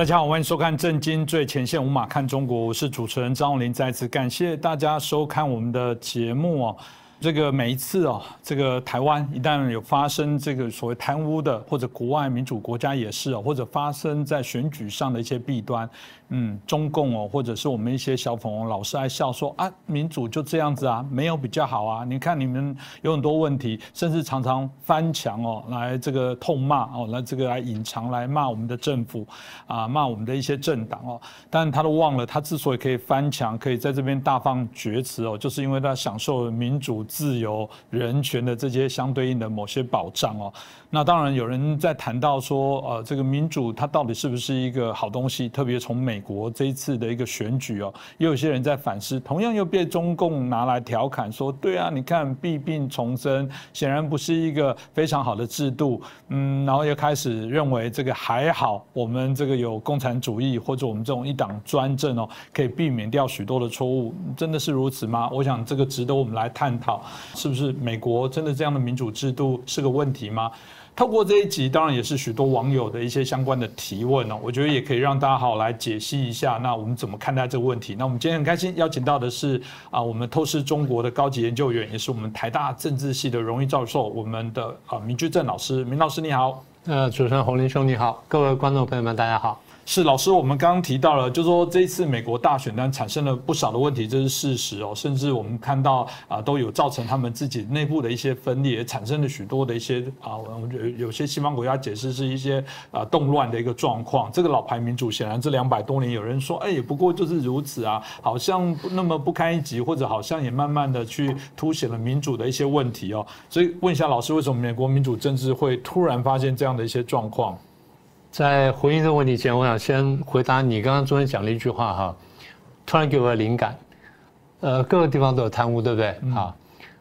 大家好，欢迎收看《震惊最前线》，无马看中国，我是主持人张永林。再次感谢大家收看我们的节目哦。这个每一次哦，这个台湾一旦有发生这个所谓贪污的，或者国外民主国家也是哦，或者发生在选举上的一些弊端。嗯，中共哦，或者是我们一些小粉红老是爱笑说啊，民主就这样子啊，没有比较好啊。你看你们有很多问题，甚至常常翻墙哦，来这个痛骂哦，来这个来隐藏来骂我们的政府啊，骂我们的一些政党哦。但他都忘了，他之所以可以翻墙，可以在这边大放厥词哦，就是因为他享受民主、自由、人权的这些相对应的某些保障哦。那当然有人在谈到说，呃，这个民主它到底是不是一个好东西？特别从美国这一次的一个选举哦，也有些人在反思，同样又被中共拿来调侃说，对啊，你看弊病丛生，显然不是一个非常好的制度。嗯，然后又开始认为这个还好，我们这个有共产主义或者我们这种一党专政哦，可以避免掉许多的错误。真的是如此吗？我想这个值得我们来探讨，是不是美国真的这样的民主制度是个问题吗？透过这一集，当然也是许多网友的一些相关的提问哦，我觉得也可以让大家好来解析一下。那我们怎么看待这个问题？那我们今天很开心邀请到的是啊，我们透视中国的高级研究员，也是我们台大政治系的荣誉教授，我们的啊明居正老师，明老师你好。呃，主持人洪林兄你好，各位观众朋友们大家好。是老师，我们刚刚提到了，就是说这一次美国大选呢产生了不少的问题，这是事实哦。甚至我们看到啊，都有造成他们自己内部的一些分裂，也产生了许多的一些啊，有有些西方国家解释是一些啊动乱的一个状况。这个老牌民主显然这两百多年，有人说哎，不过就是如此啊，好像那么不堪一击，或者好像也慢慢的去凸显了民主的一些问题哦。所以问一下老师，为什么美国民主政治会突然发现这样的一些状况？在回应这个问题前，我想先回答你刚刚中间讲了一句话哈，突然给我灵感。呃，各个地方都有贪污，对不对？啊，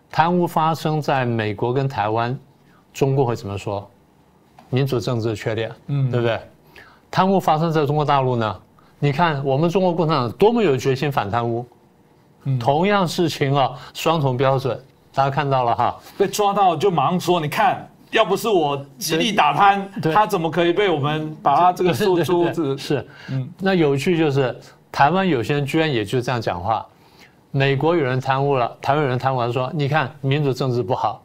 贪污发生在美国跟台湾，中国会怎么说？民主政治的缺点，嗯，对不对？贪污发生在中国大陆呢？你看我们中国共产党多么有决心反贪污，同样事情啊，双重标准，大家看到了哈？被抓到就马上说，你看。要不是我极力打贪，他怎么可以被我们把他这个诉诸？是是，嗯，那有趣就是台湾有些人居然也就这样讲话。美国有人贪污了，台湾有人贪污了，说你看民主政治不好；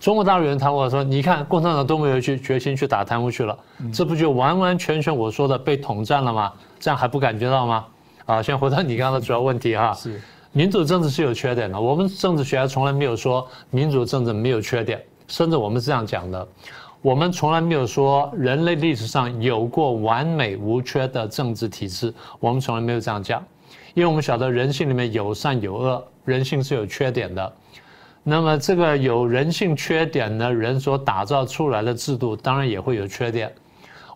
中国大陆有人贪污了，说你看共产党都没有去决心去打贪污去了，这不就完完全全我说的被统战了吗？这样还不感觉到吗？啊，先回到你刚刚的主要问题哈。是，民主政治是有缺点的，我们政治学家从来没有说民主政治没有缺点。甚至我们是这样讲的，我们从来没有说人类历史上有过完美无缺的政治体制，我们从来没有这样讲，因为我们晓得人性里面有善有恶，人性是有缺点的。那么这个有人性缺点的人所打造出来的制度，当然也会有缺点。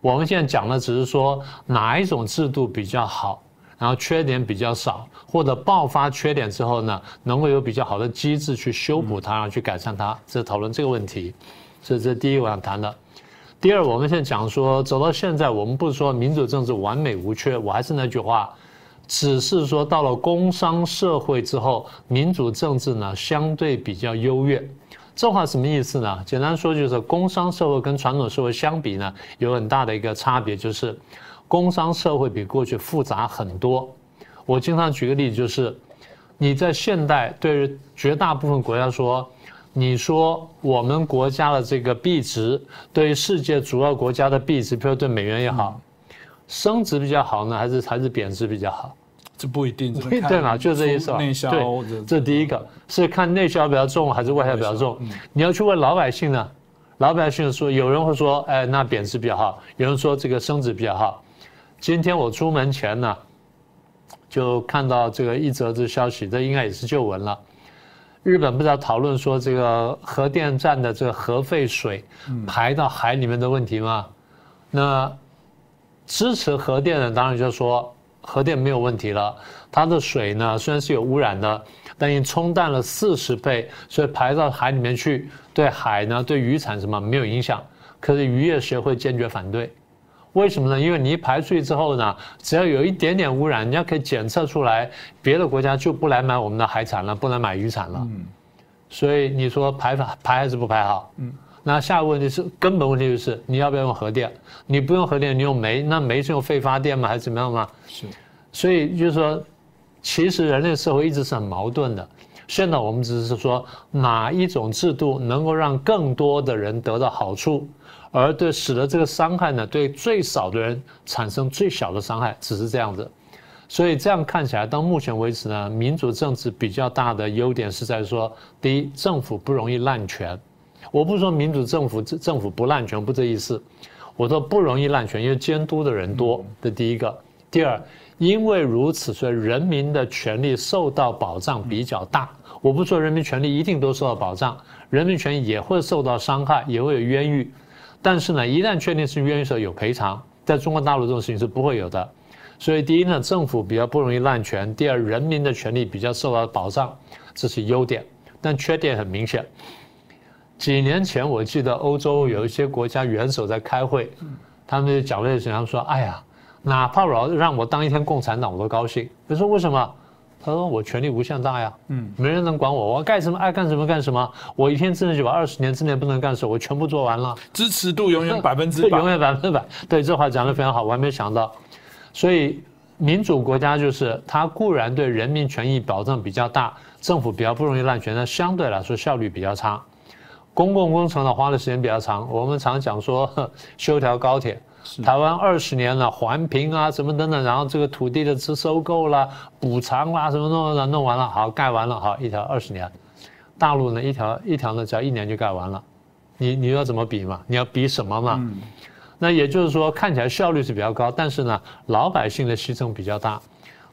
我们现在讲的只是说哪一种制度比较好。然后缺点比较少，或者爆发缺点之后呢，能够有比较好的机制去修补它，然后去改善它，这讨论这个问题。这这第一我想谈的。第二，我们现在讲说走到现在，我们不是说民主政治完美无缺，我还是那句话，只是说到了工商社会之后，民主政治呢相对比较优越。这话什么意思呢？简单说就是工商社会跟传统社会相比呢，有很大的一个差别，就是。工商社会比过去复杂很多。我经常举个例子，就是你在现代对绝大部分国家说，你说我们国家的这个币值对于世界主要国家的币值，比如对美元也好，升值比较好呢，还是还是贬值比较好？这不一定，对嘛？就这意思。内销，这第一个是看内销比较重还是外销比较重。你要去问老百姓呢，老百姓说，有人会说，哎，那贬值比较好；有人说这个升值比较好。今天我出门前呢，就看到这个一则这消息，这应该也是旧闻了。日本不是在讨论说这个核电站的这个核废水排到海里面的问题吗？那支持核电的当然就说核电没有问题了，它的水呢虽然是有污染的，但已经冲淡了四十倍，所以排到海里面去对海呢对渔产什么没有影响。可是渔业协会坚决反对。为什么呢？因为你一排出去之后呢，只要有一点点污染，人家可以检测出来，别的国家就不来买我们的海产了，不能买渔产了。嗯，所以你说排排排还是不排好？嗯，那下一个问题是根本问题就是你要不要用核电？你不用核电，你用煤，那煤是用废发电吗？还是怎么样吗？是。所以就是说，其实人类社会一直是很矛盾的。现在我们只是说哪一种制度能够让更多的人得到好处，而对使得这个伤害呢，对最少的人产生最小的伤害，只是这样子。所以这样看起来，到目前为止呢，民主政治比较大的优点是在说，第一，政府不容易滥权。我不是说民主政府政府不滥权，不这意思。我说不容易滥权，因为监督的人多。这第一个。第二，因为如此，所以人民的权利受到保障比较大。我不说人民权利一定都受到保障，人民权益也会受到伤害，也会有冤狱。但是呢，一旦确定是冤狱时候有赔偿，在中国大陆这种事情是不会有的。所以第一呢，政府比较不容易滥权；第二，人民的权利比较受到保障，这是优点。但缺点很明显。几年前我记得欧洲有一些国家元首在开会，他们就讲了一些，他们说：“哎呀，哪怕老让我当一天共产党我都高兴。”他说：“为什么？”他说：“我权力无限大呀，嗯，没人能管我，我干什么爱干什么干什么。我一天之内就把二十年之内不能干的事我全部做完了，支持度永远 百分之百，永远百分之百。对，这话讲的非常好，我还没想到。所以民主国家就是它固然对人民权益保障比较大，政府比较不容易滥权，但相对来说效率比较差，公共工程呢花的时间比较长。我们常讲说 修条高铁。”台湾二十年了，环评啊，什么等等，然后这个土地的收收购啦、补偿啦，什么弄弄弄完了，好盖完了，好一条二十年。大陆呢，一条一条呢，只要一年就盖完了。你你要怎么比嘛？你要比什么嘛？那也就是说，看起来效率是比较高，但是呢，老百姓的牺牲比较大。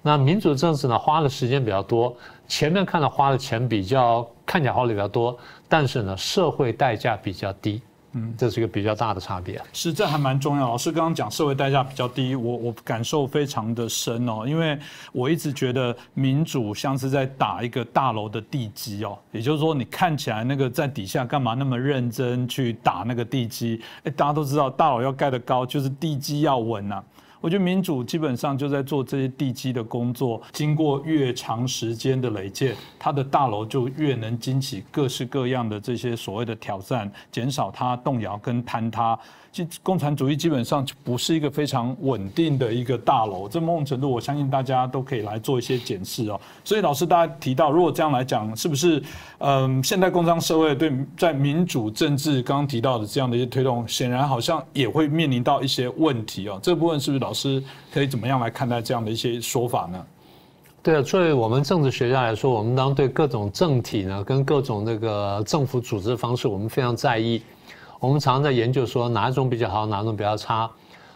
那民主政治呢，花的时间比较多，前面看到花的钱比较看起来花的比较多，但是呢，社会代价比较低。嗯，这是一个比较大的差别。是，这还蛮重要。老师刚刚讲社会代价比较低，我我感受非常的深哦，因为我一直觉得民主像是在打一个大楼的地基哦，也就是说，你看起来那个在底下干嘛那么认真去打那个地基？哎，大家都知道，大楼要盖得高，就是地基要稳呐。我觉得民主基本上就在做这些地基的工作，经过越长时间的累建，它的大楼就越能经起各式各样的这些所谓的挑战，减少它动摇跟坍塌。其实共产主义基本上就不是一个非常稳定的一个大楼，这某种程度我相信大家都可以来做一些检视哦。所以老师大家提到，如果这样来讲，是不是嗯，现代工商社会对在民主政治刚刚提到的这样的一些推动，显然好像也会面临到一些问题哦。这部分是不是老师可以怎么样来看待这样的一些说法呢？对啊，作为我们政治学家来说，我们当对各种政体呢，跟各种那个政府组织方式，我们非常在意。我们常常在研究说哪一种比较好，哪一种比较差。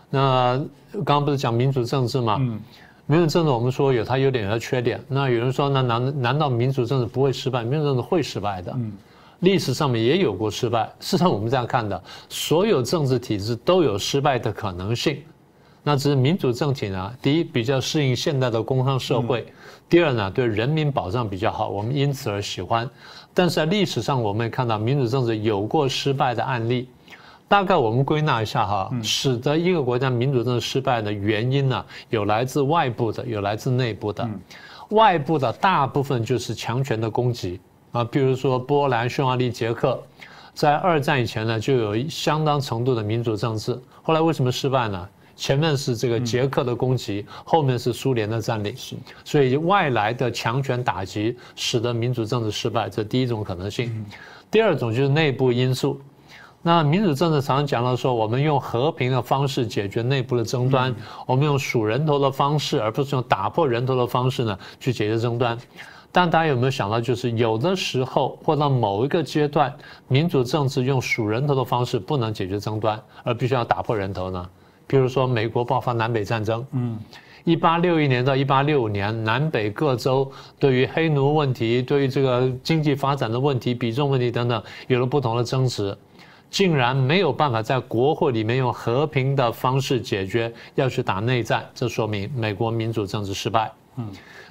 那刚刚不是讲民主政治吗？嗯，民主政治我们说有它优点和缺点。那有人说，那难难道民主政治不会失败？民主政治会失败的。嗯，历史上面也有过失败。事实上，我们这样看的，所有政治体制都有失败的可能性。那只是民主政体呢，第一比较适应现代的工商社会，第二呢对人民保障比较好，我们因此而喜欢。但是在历史上，我们也看到民主政治有过失败的案例。大概我们归纳一下哈，使得一个国家民主政治失败的原因呢，有来自外部的，有来自内部的。外部的大部分就是强权的攻击啊，比如说波兰、匈牙利、捷克，在二战以前呢，就有相当程度的民主政治。后来为什么失败呢？前面是这个捷克的攻击，后面是苏联的占领，所以外来的强权打击使得民主政治失败，这第一种可能性。第二种就是内部因素。那民主政治常常讲到说，我们用和平的方式解决内部的争端，我们用数人头的方式，而不是用打破人头的方式呢去解决争端。但大家有没有想到，就是有的时候或到某一个阶段，民主政治用数人头的方式不能解决争端，而必须要打破人头呢？比如说，美国爆发南北战争，嗯，一八六一年到一八六五年，南北各州对于黑奴问题、对于这个经济发展的问题、比重问题等等，有了不同的争执，竟然没有办法在国会里面用和平的方式解决，要去打内战，这说明美国民主政治失败。嗯，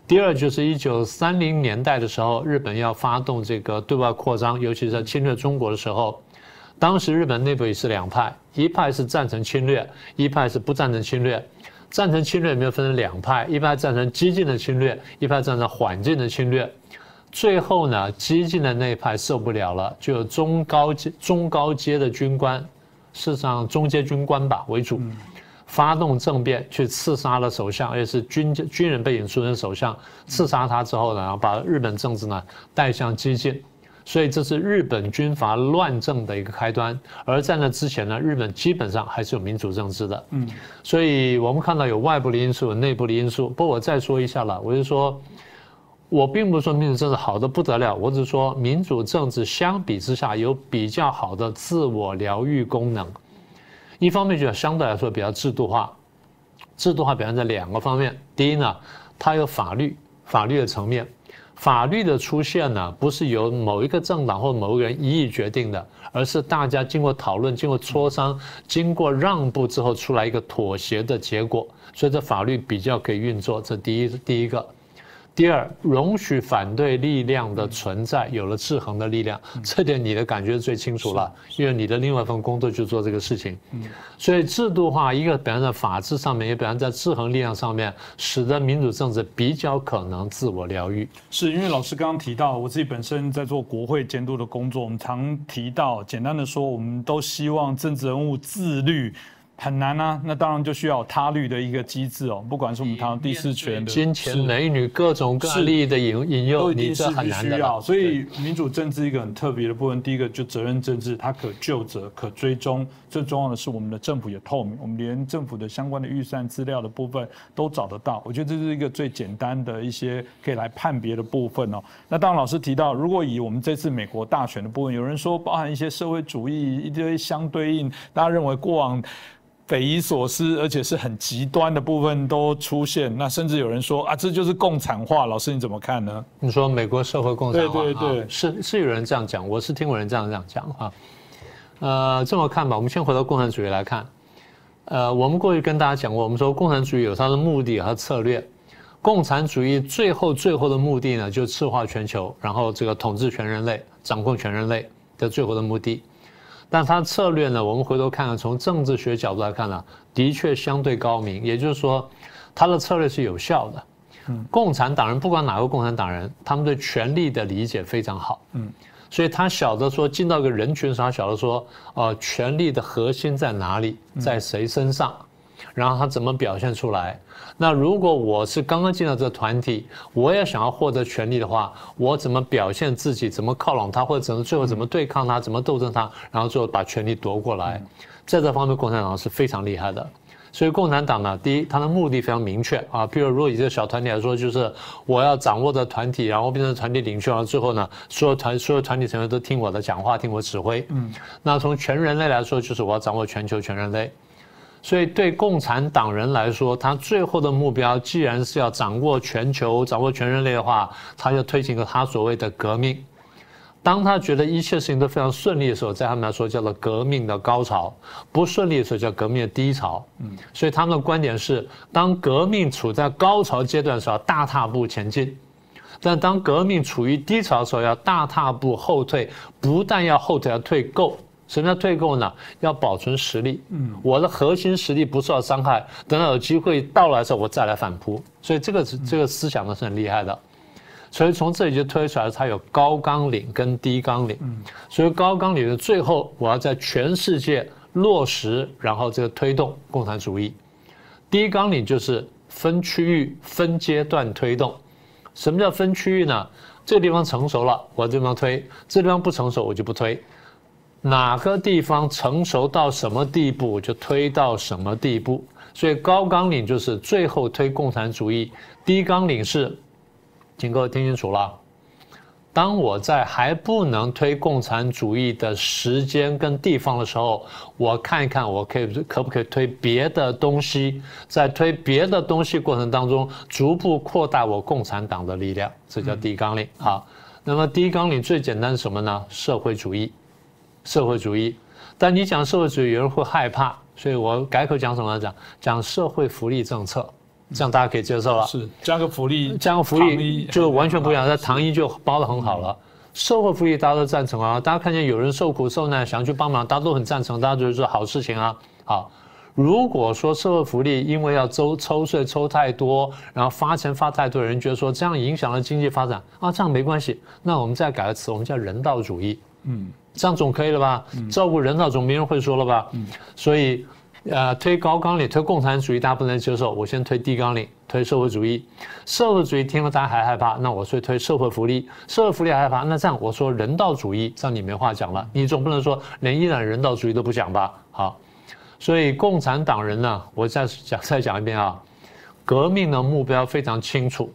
第二就是一九三零年代的时候，日本要发动这个对外扩张，尤其是在侵略中国的时候。当时日本内部也是两派，一派是赞成侵略，一派是不赞成侵略。赞成侵略没有分成两派，一派赞成激进的侵略，一派赞成缓进的侵略。最后呢，激进的那一派受不了了，就有中高阶、中高阶的军官，事实上中阶军官吧为主，发动政变去刺杀了首相，而且是军军人背景出身首相，刺杀他之后呢，然后把日本政治呢带向激进。所以这是日本军阀乱政的一个开端，而在那之前呢，日本基本上还是有民主政治的。嗯，所以我们看到有外部的因素，有内部的因素。不过我再说一下了，我就说，我并不是说民主政治好的不得了，我只是说民主政治相比之下有比较好的自我疗愈功能。一方面就相对来说比较制度化，制度化表现在两个方面。第一呢，它有法律，法律的层面。法律的出现呢，不是由某一个政党或某一个人一意决定的，而是大家经过讨论、经过磋商、经过让步之后出来一个妥协的结果，所以这法律比较可以运作。这第一，第一个。第二，容许反对力量的存在，有了制衡的力量，这点你的感觉最清楚了，因为你的另外一份工作就做这个事情。所以制度化一个表现在法治上面，也表现在制衡力量上面，使得民主政治比较可能自我疗愈。是因为老师刚刚提到，我自己本身在做国会监督的工作，我们常提到，简单的说，我们都希望政治人物自律。很难啊，那当然就需要他律的一个机制哦。不管是我们谈到第四权的金钱、美女、各种各利益的引引诱，你这很难的。所以民主政治一个很特别的部分，第一个就责任政治，它可就责、可追踪。最重要的是我们的政府也透明，我们连政府的相关的预算资料的部分都找得到。我觉得这是一个最简单的一些可以来判别的部分哦。那当然老师提到，如果以我们这次美国大选的部分，有人说包含一些社会主义一堆相对应，大家认为过往。匪夷所思，而且是很极端的部分都出现。那甚至有人说啊，这就是共产化。老师你怎么看呢？你说美国社会共产化？对对对，是是有人这样讲，我是听过人这样这样讲哈。呃，这么看吧，我们先回到共产主义来看。呃，我们过去跟大家讲过，我们说共产主义有它的目的和策略。共产主义最后最后的目的呢，就赤化全球，然后这个统治全人类，掌控全人类的最后的目的。但他策略呢？我们回头看看，从政治学角度来看呢，的确相对高明。也就是说，他的策略是有效的。嗯，共产党人不管哪个共产党人，他们对权力的理解非常好。嗯，所以他晓得说进到一个人群时，他晓得说，呃，权力的核心在哪里，在谁身上。然后他怎么表现出来？那如果我是刚刚进到这个团体，我也想要获得权利的话，我怎么表现自己？怎么靠拢他？或者怎么最后怎么对抗他？怎么斗争他？然后最后把权力夺过来？在这方面，共产党是非常厉害的。所以共产党呢，第一，它的目的非常明确啊。比如，如果以这个小团体来说，就是我要掌握的团体，然后变成团体领袖，然后最后呢，所有团所有团体成员都听我的讲话，听我指挥。嗯。那从全人类来说，就是我要掌握全球全人类。所以，对共产党人来说，他最后的目标既然是要掌握全球、掌握全人类的话，他就推行个他所谓的革命。当他觉得一切事情都非常顺利的时候，在他们来说叫做革命的高潮；不顺利的时候叫革命的低潮。嗯，所以他们的观点是：当革命处在高潮阶段的时候，大踏步前进；但当革命处于低潮的时候，要大踏步后退。不但要后退，要退够。什么叫退购呢？要保存实力。嗯，我的核心实力不受到伤害，等到有机会到来的时候，我再来反扑。所以这个是这个思想呢是很厉害的。所以从这里就推出来，它有高纲领跟低纲领。嗯，所以高纲领的最后，我要在全世界落实，然后这个推动共产主义。低纲领就是分区域、分阶段推动。什么叫分区域呢？这个地方成熟了，我这地方推；这地方不成熟，我就不推。哪个地方成熟到什么地步，就推到什么地步。所以高纲领就是最后推共产主义，低纲领是，请各位听清楚了。当我在还不能推共产主义的时间跟地方的时候，我看一看我可以可不可以推别的东西，在推别的东西过程当中，逐步扩大我共产党的力量，这叫低纲领。好，那么低纲领最简单是什么呢？社会主义。社会主义，但你讲社会主义，有人会害怕，所以我改口讲什么？讲讲社会福利政策，这样大家可以接受了。是加个福利，加个福利就完全不一样。在糖衣就包的很好了。社会福利大家都赞成啊，大家看见有人受苦受难，想要去帮忙，大家都很赞成，大家觉得是好事情啊。好，如果说社会福利因为要抽抽税抽太多，然后发钱发太多，人觉得说这样影响了经济发展啊，这样没关系，那我们再改个词，我们叫人道主义。嗯，这样总可以了吧？照顾人道总没人会说了吧？嗯，所以。呃，推高纲领，推共产主义，大家不能接受。我先推低纲领，推社会主义。社会主义听了大家还害怕，那我以推社会福利。社会福利还害怕，那这样我说人道主义，这样你没话讲了。你总不能说连一点人道主义都不讲吧？好，所以共产党人呢，我再讲再讲一遍啊，革命的目标非常清楚，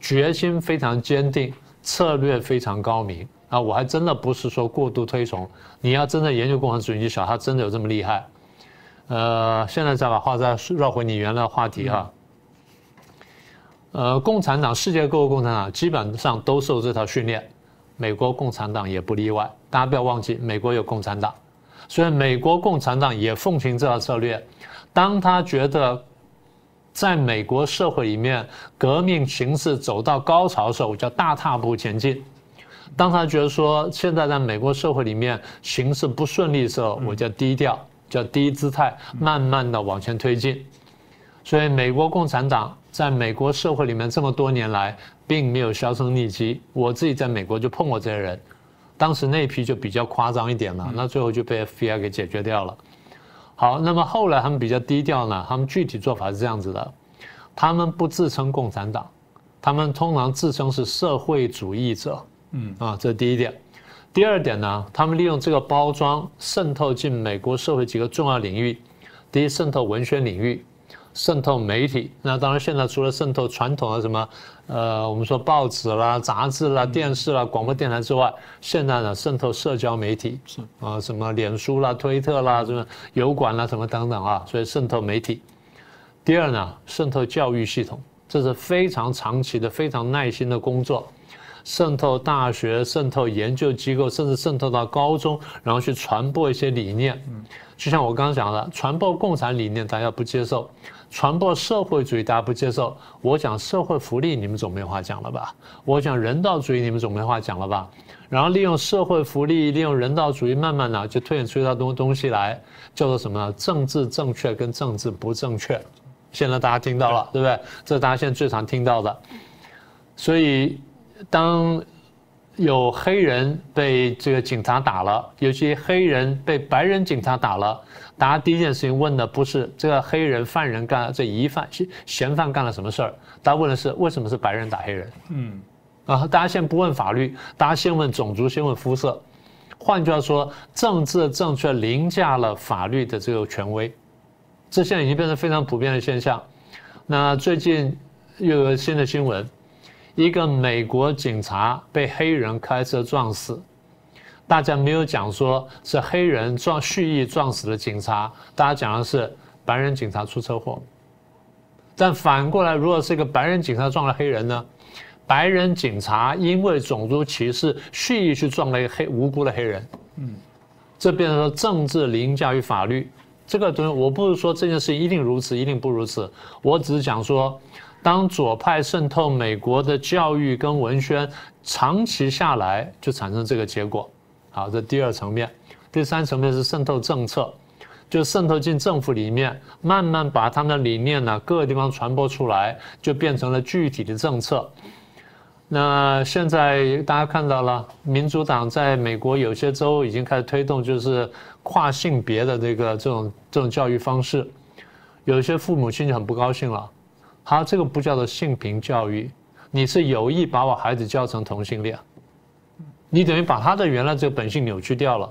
决心非常坚定，策略非常高明啊！我还真的不是说过度推崇，你要真的研究共产主义，你晓得他真的有这么厉害。呃，现在再把话再绕回你原来的话题哈。呃，共产党，世界各国共产党基本上都受这套训练，美国共产党也不例外。大家不要忘记，美国有共产党，所以美国共产党也奉行这套策略。当他觉得在美国社会里面革命形势走到高潮的时候，我叫大踏步前进；当他觉得说现在在美国社会里面形势不顺利的时候，我叫低调。叫低姿态，慢慢的往前推进。所以，美国共产党在美国社会里面这么多年来，并没有销声匿迹。我自己在美国就碰过这些人，当时那批就比较夸张一点了，那最后就被 FBI 给解决掉了。好，那么后来他们比较低调呢，他们具体做法是这样子的：他们不自称共产党，他们通常自称是社会主义者。嗯，啊，这是第一点。第二点呢，他们利用这个包装渗透进美国社会几个重要领域。第一，渗透文学领域，渗透媒体。那当然，现在除了渗透传统的什么，呃，我们说报纸啦、杂志啦、电视啦、广播电台之外，现在呢，渗透社交媒体，是啊，什么脸书啦、推特啦、什么油管啦、什么等等啊，所以渗透媒体。第二呢，渗透教育系统，这是非常长期的、非常耐心的工作。渗透大学，渗透研究机构，甚至渗透到高中，然后去传播一些理念。嗯，就像我刚刚讲的，传播共产理念大家不接受，传播社会主义大家不接受。我讲社会福利，你们总没话讲了吧？我讲人道主义，你们总没话讲了吧？然后利用社会福利，利用人道主义，慢慢的就推演出一套东东西来，叫做什么呢？政治正确跟政治不正确。现在大家听到了，对不对？这是大家现在最常听到的。所以。当有黑人被这个警察打了，尤其黑人被白人警察打了，大家第一件事情问的不是这个黑人犯人干这疑犯嫌犯干了什么事儿，大家问的是为什么是白人打黑人？嗯，啊，大家先不问法律，大家先问种族，先问肤色。换句话说，政治正确凌驾了法律的这个权威，这现在已经变成非常普遍的现象。那最近又有新的新闻。一个美国警察被黑人开车撞死，大家没有讲说是黑人撞蓄意撞死的警察，大家讲的是白人警察出车祸。但反过来，如果是一个白人警察撞了黑人呢？白人警察因为种族歧视蓄意去撞了一个黑无辜的黑人。嗯，这变成了政治凌驾于法律。这个东西我不是说这件事情一定如此，一定不如此，我只是讲说。当左派渗透美国的教育跟文宣，长期下来就产生这个结果。好，这第二层面，第三层面是渗透政策，就渗透进政府里面，慢慢把他们的理念呢各个地方传播出来，就变成了具体的政策。那现在大家看到了，民主党在美国有些州已经开始推动，就是跨性别的这个这种这种教育方式，有些父母亲就很不高兴了。他这个不叫做性平教育，你是有意把我孩子教成同性恋，你等于把他的原来这个本性扭曲掉了。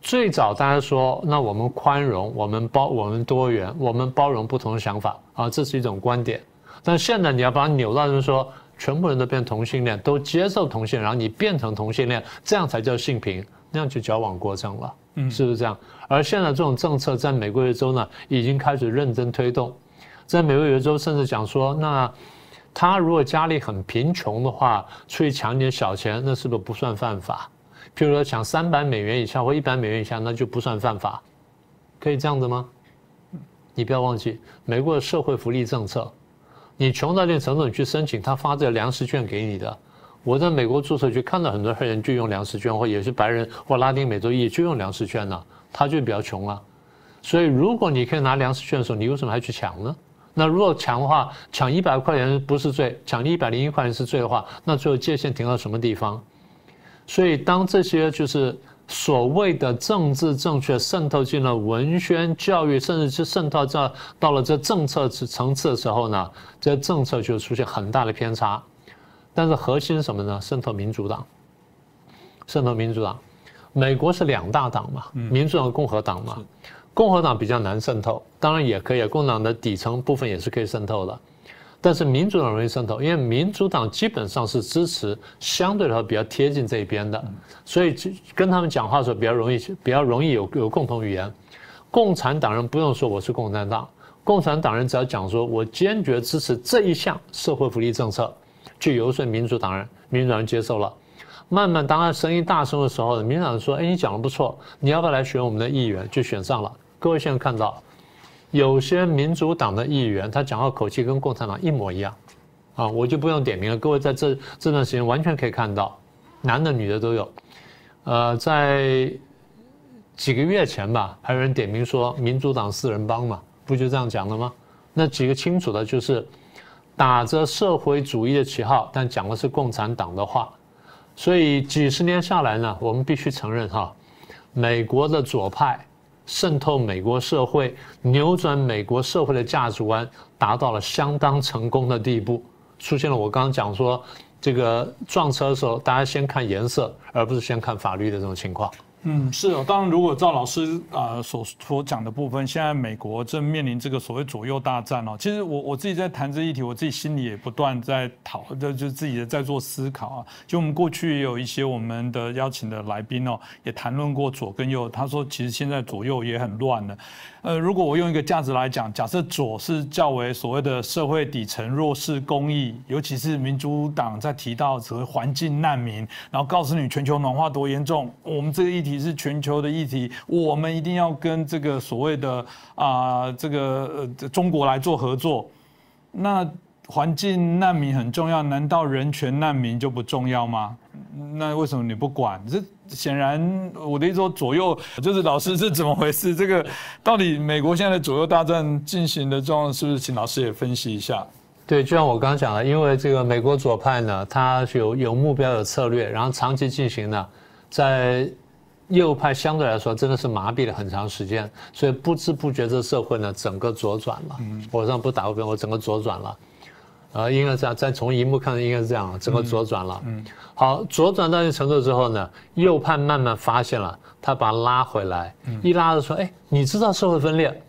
最早大家说，那我们宽容，我们包，我们多元，我们包容不同的想法啊，这是一种观点。但现在你要把它扭到就是说，全部人都变同性恋，都接受同性，然后你变成同性恋，这样才叫性平，那样就矫枉过正了，嗯是不是这样？而现在这种政策在美国的州呢，已经开始认真推动。在美国有州甚至讲说，那他如果家里很贫穷的话，出去抢点小钱，那是不是不算犯法？譬如说抢三百美元以下或一百美元以下，那就不算犯法，可以这样子吗？你不要忘记，美国的社会福利政策，你穷到一定程度，你去申请，他发这个粮食券给你的。我在美国注册局看到很多黑人就用粮食券，或有些白人或拉丁美洲裔就用粮食券呢，他就比较穷啊。所以如果你可以拿粮食券的时候，你为什么还去抢呢？那如果抢的话，抢一百块钱不是罪，抢一百零一块钱是罪的话，那最后界限停到什么地方？所以当这些就是所谓的政治正确渗透进了文宣、教育，甚至是渗透到到了这政策层次的时候呢，这政策就出现很大的偏差。但是核心是什么呢？渗透民主党，渗透民主党。美国是两大党嘛，民主党、共和党嘛。共和党比较难渗透，当然也可以，共和党的底层部分也是可以渗透的，但是民主党容易渗透，因为民主党基本上是支持相对来说比较贴近这一边的，所以跟他们讲话的时候比较容易，比较容易有有共同语言。共产党人不用说我是共产党，共产党人只要讲说我坚决支持这一项社会福利政策，去游说民主党人，民主党人接受了。慢慢当他声音大声的时候，民主党人说：“哎，你讲的不错，你要不要来选我们的议员？”就选上了。各位现在看到，有些民主党的议员，他讲话口气跟共产党一模一样，啊，我就不用点名了。各位在这这段时间完全可以看到，男的女的都有。呃，在几个月前吧，还有人点名说民主党四人帮嘛，不就这样讲的吗？那几个清楚的就是打着社会主义的旗号，但讲的是共产党的话。所以几十年下来呢，我们必须承认哈，美国的左派。渗透美国社会，扭转美国社会的价值观，达到了相当成功的地步，出现了我刚刚讲说，这个撞车的时候，大家先看颜色，而不是先看法律的这种情况。嗯，是哦。当然，如果赵老师啊所所讲的部分，现在美国正面临这个所谓左右大战哦。其实我我自己在谈这议题，我自己心里也不断在讨，就就自己的在做思考啊。就我们过去也有一些我们的邀请的来宾哦，也谈论过左跟右。他说，其实现在左右也很乱的。呃，如果我用一个价值来讲，假设左是较为所谓的社会底层弱势公益，尤其是民主党在提到所谓环境难民，然后告诉你全球暖化多严重，我们这个议题是全球的议题，我们一定要跟这个所谓的啊这个呃中国来做合作，那。环境难民很重要，难道人权难民就不重要吗？那为什么你不管？这显然我的意思说，左右就是老师是怎么回事？这个到底美国现在的左右大战进行的状况，是不是请老师也分析一下？对，就像我刚刚讲的，因为这个美国左派呢，它有有目标、有策略，然后长期进行呢，在右派相对来说真的是麻痹了很长时间，所以不知不觉这社会呢整个左转了。我上不打过边，我整个左转了。呃，应该这样，再从荧幕看，应该是这样，整个左转了。嗯，好，左转到一定程度之后呢，右派慢慢发现了，他把他拉回来，一拉着说，哎，你知道社会分裂，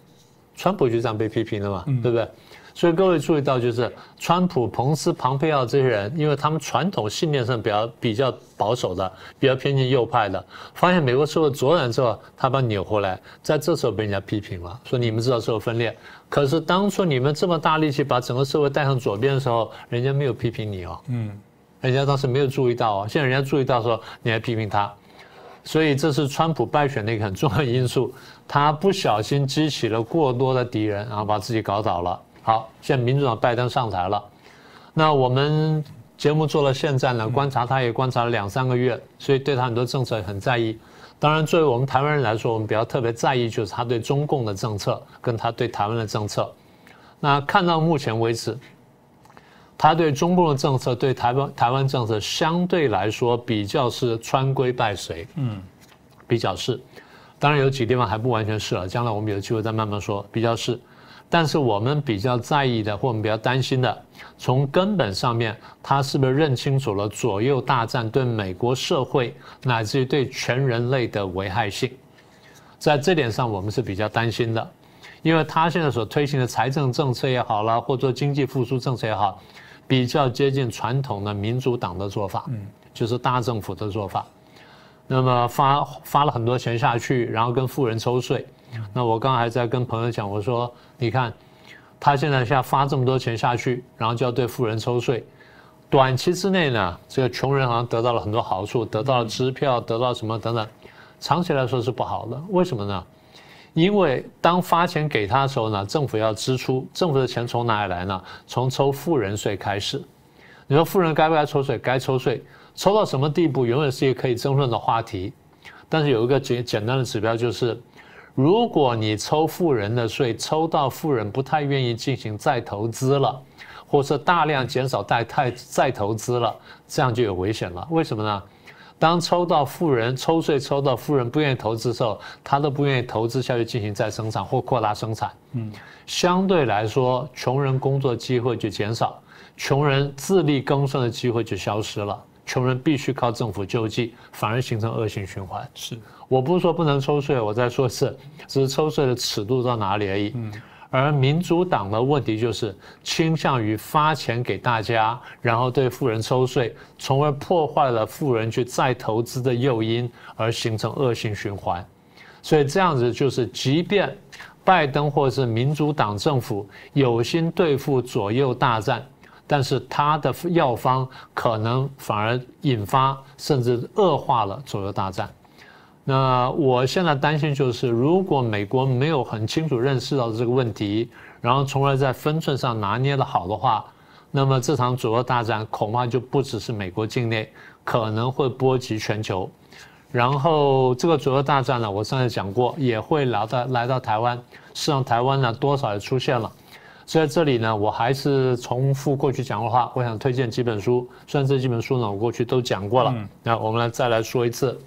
川普就这样被批评的嘛，对不对？所以各位注意到，就是川普、彭斯、庞佩奥这些人，因为他们传统信念上比较比较保守的，比较偏近右派的，发现美国社会左转之后，他把扭回来，在这时候被人家批评了，说你们知道社会分裂，可是当初你们这么大力气把整个社会带向左边的时候，人家没有批评你哦，嗯，人家当时没有注意到哦，现在人家注意到说你还批评他，所以这是川普败选的一个很重要因素，他不小心激起了过多的敌人，然后把自己搞倒了。好，现在民主党拜登上台了，那我们节目做到现在呢，观察他也观察了两三个月，所以对他很多政策很在意。当然，作为我们台湾人来说，我们比较特别在意就是他对中共的政策跟他对台湾的政策。那看到目前为止，他对中共的政策对台湾台湾政策相对来说比较是穿规败随，嗯，比较是。当然有几个地方还不完全是了，将来我们有机会再慢慢说，比较是。但是我们比较在意的，或我们比较担心的，从根本上面，他是不是认清楚了左右大战对美国社会乃至于对全人类的危害性？在这点上，我们是比较担心的，因为他现在所推行的财政政策也好了，或者经济复苏政策也好，比较接近传统的民主党的做法，嗯，就是大政府的做法。那么发发了很多钱下去，然后跟富人抽税。那我刚刚还在跟朋友讲，我说你看，他现在像发这么多钱下去，然后就要对富人抽税，短期之内呢，这个穷人好像得到了很多好处，得到了支票，得到什么等等，长期来说是不好的。为什么呢？因为当发钱给他的时候呢，政府要支出，政府的钱从哪里来呢？从抽富人税开始。你说富人该不该抽税？该抽税，抽到什么地步，永远是一个可以争论的话题。但是有一个简简单的指标就是。如果你抽富人的税，抽到富人不太愿意进行再投资了，或者大量减少再太再投资了，这样就有危险了。为什么呢？当抽到富人抽税抽到富人不愿意投资的时候，他都不愿意投资下去进行再生产或扩大生产。嗯，相对来说，穷人工作机会就减少，穷人自力更生的机会就消失了。穷人必须靠政府救济，反而形成恶性循环。是，我不是说不能抽税，我再说一次，只是抽税的尺度到哪里而已。嗯。而民主党的问题就是倾向于发钱给大家，然后对富人抽税，从而破坏了富人去再投资的诱因，而形成恶性循环。所以这样子就是，即便拜登或是民主党政府有心对付左右大战，但是他的药方可能反而引发甚至恶化了左右大战。那我现在担心就是，如果美国没有很清楚认识到这个问题，然后从而在分寸上拿捏的好的话，那么这场左右大战恐怕就不只是美国境内，可能会波及全球。然后这个左右大战呢，我上次讲过，也会来到来到台湾，事实上台湾呢多少也出现了。所以这里呢，我还是重复过去讲过的话，我想推荐几本书，虽然这几本书呢我过去都讲过了，那我们来再来说一次。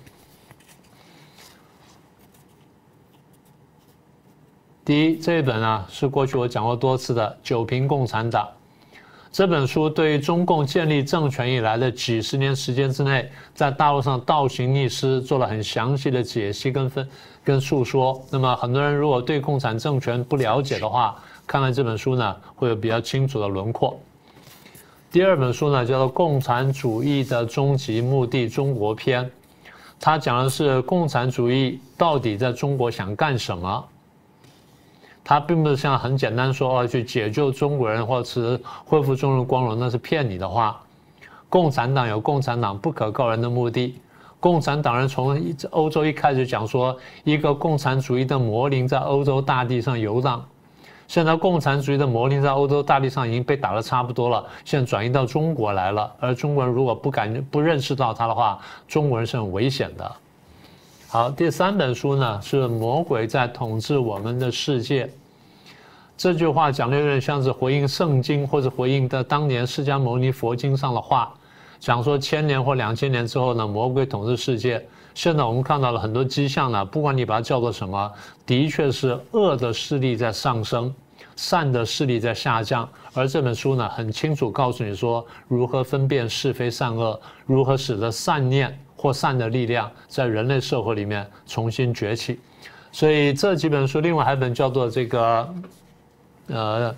第一，这一本呢是过去我讲过多次的《九瓶共产党》这本书，对于中共建立政权以来的几十年时间之内，在大陆上倒行逆施做了很详细的解析跟分跟述说。那么很多人如果对共产政权不了解的话，看看这本书呢，会有比较清楚的轮廓。第二本书呢叫做《共产主义的终极目的：中国篇》，它讲的是共产主义到底在中国想干什么。它并不是像很简单说哦，去解救中国人或者是恢复中国光荣，那是骗你的话。共产党有共产党不可告人的目的。共产党人从欧洲一开始讲说，一个共产主义的魔灵在欧洲大地上游荡。现在共产主义的魔灵在欧洲大地上已经被打得差不多了，现在转移到中国来了。而中国人如果不敢不认识到它的话，中国人是很危险的。好，第三本书呢是魔鬼在统治我们的世界。这句话讲的有点像是回应圣经或者回应的当年释迦牟尼佛经上的话，讲说千年或两千年之后呢，魔鬼统治世界。现在我们看到了很多迹象呢，不管你把它叫做什么，的确是恶的势力在上升，善的势力在下降。而这本书呢，很清楚告诉你说，如何分辨是非善恶，如何使得善念。或善的力量在人类社会里面重新崛起，所以这几本书，另外还有一本叫做这个，呃，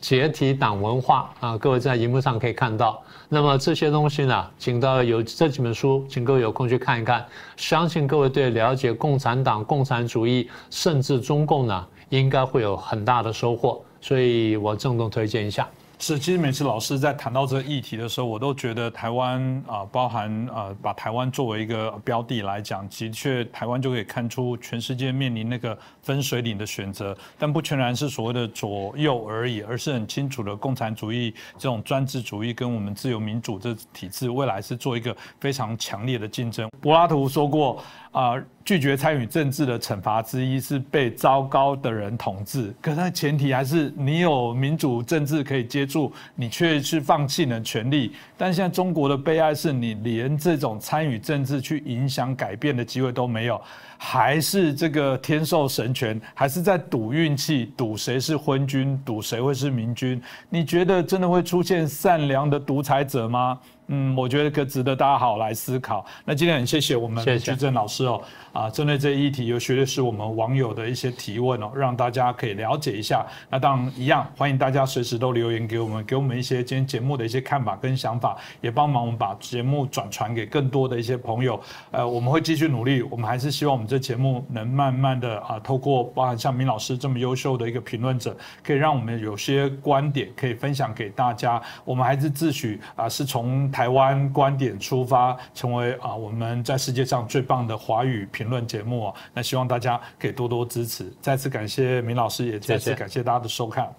解体党文化啊，各位在荧幕上可以看到。那么这些东西呢，请到有这几本书，请各位有空去看一看。相信各位对了解共产党、共产主义，甚至中共呢，应该会有很大的收获。所以我郑重推荐一下。是，其实每次老师在谈到这个议题的时候，我都觉得台湾啊，包含啊，把台湾作为一个标的来讲，的确台湾就可以看出全世界面临那个分水岭的选择，但不全然是所谓的左右而已，而是很清楚的共产主义这种专制主义跟我们自由民主这体制未来是做一个非常强烈的竞争。柏拉图说过。啊，拒绝参与政治的惩罚之一是被糟糕的人统治。可是前提还是你有民主政治可以接触，你却是放弃了权利。但现在中国的悲哀是你连这种参与政治去影响改变的机会都没有，还是这个天授神权，还是在赌运气，赌谁是昏君，赌谁会是明君？你觉得真的会出现善良的独裁者吗？嗯，我觉得可值得大家好好来思考。那今天很谢谢我们徐正老师哦，啊，针对这一议题，有学的是我们网友的一些提问哦，让大家可以了解一下。那当然一样，欢迎大家随时都留言给我们，给我们一些今天节目的一些看法跟想法，也帮忙我们把节目转传给更多的一些朋友。呃，我们会继续努力，我们还是希望我们这节目能慢慢的啊，透过包含像明老师这么优秀的一个评论者，可以让我们有些观点可以分享给大家。我们还是自诩啊，是从台湾观点出发，成为啊我们在世界上最棒的华语评论节目啊！那希望大家可以多多支持。再次感谢明老师，也再次感谢大家的收看。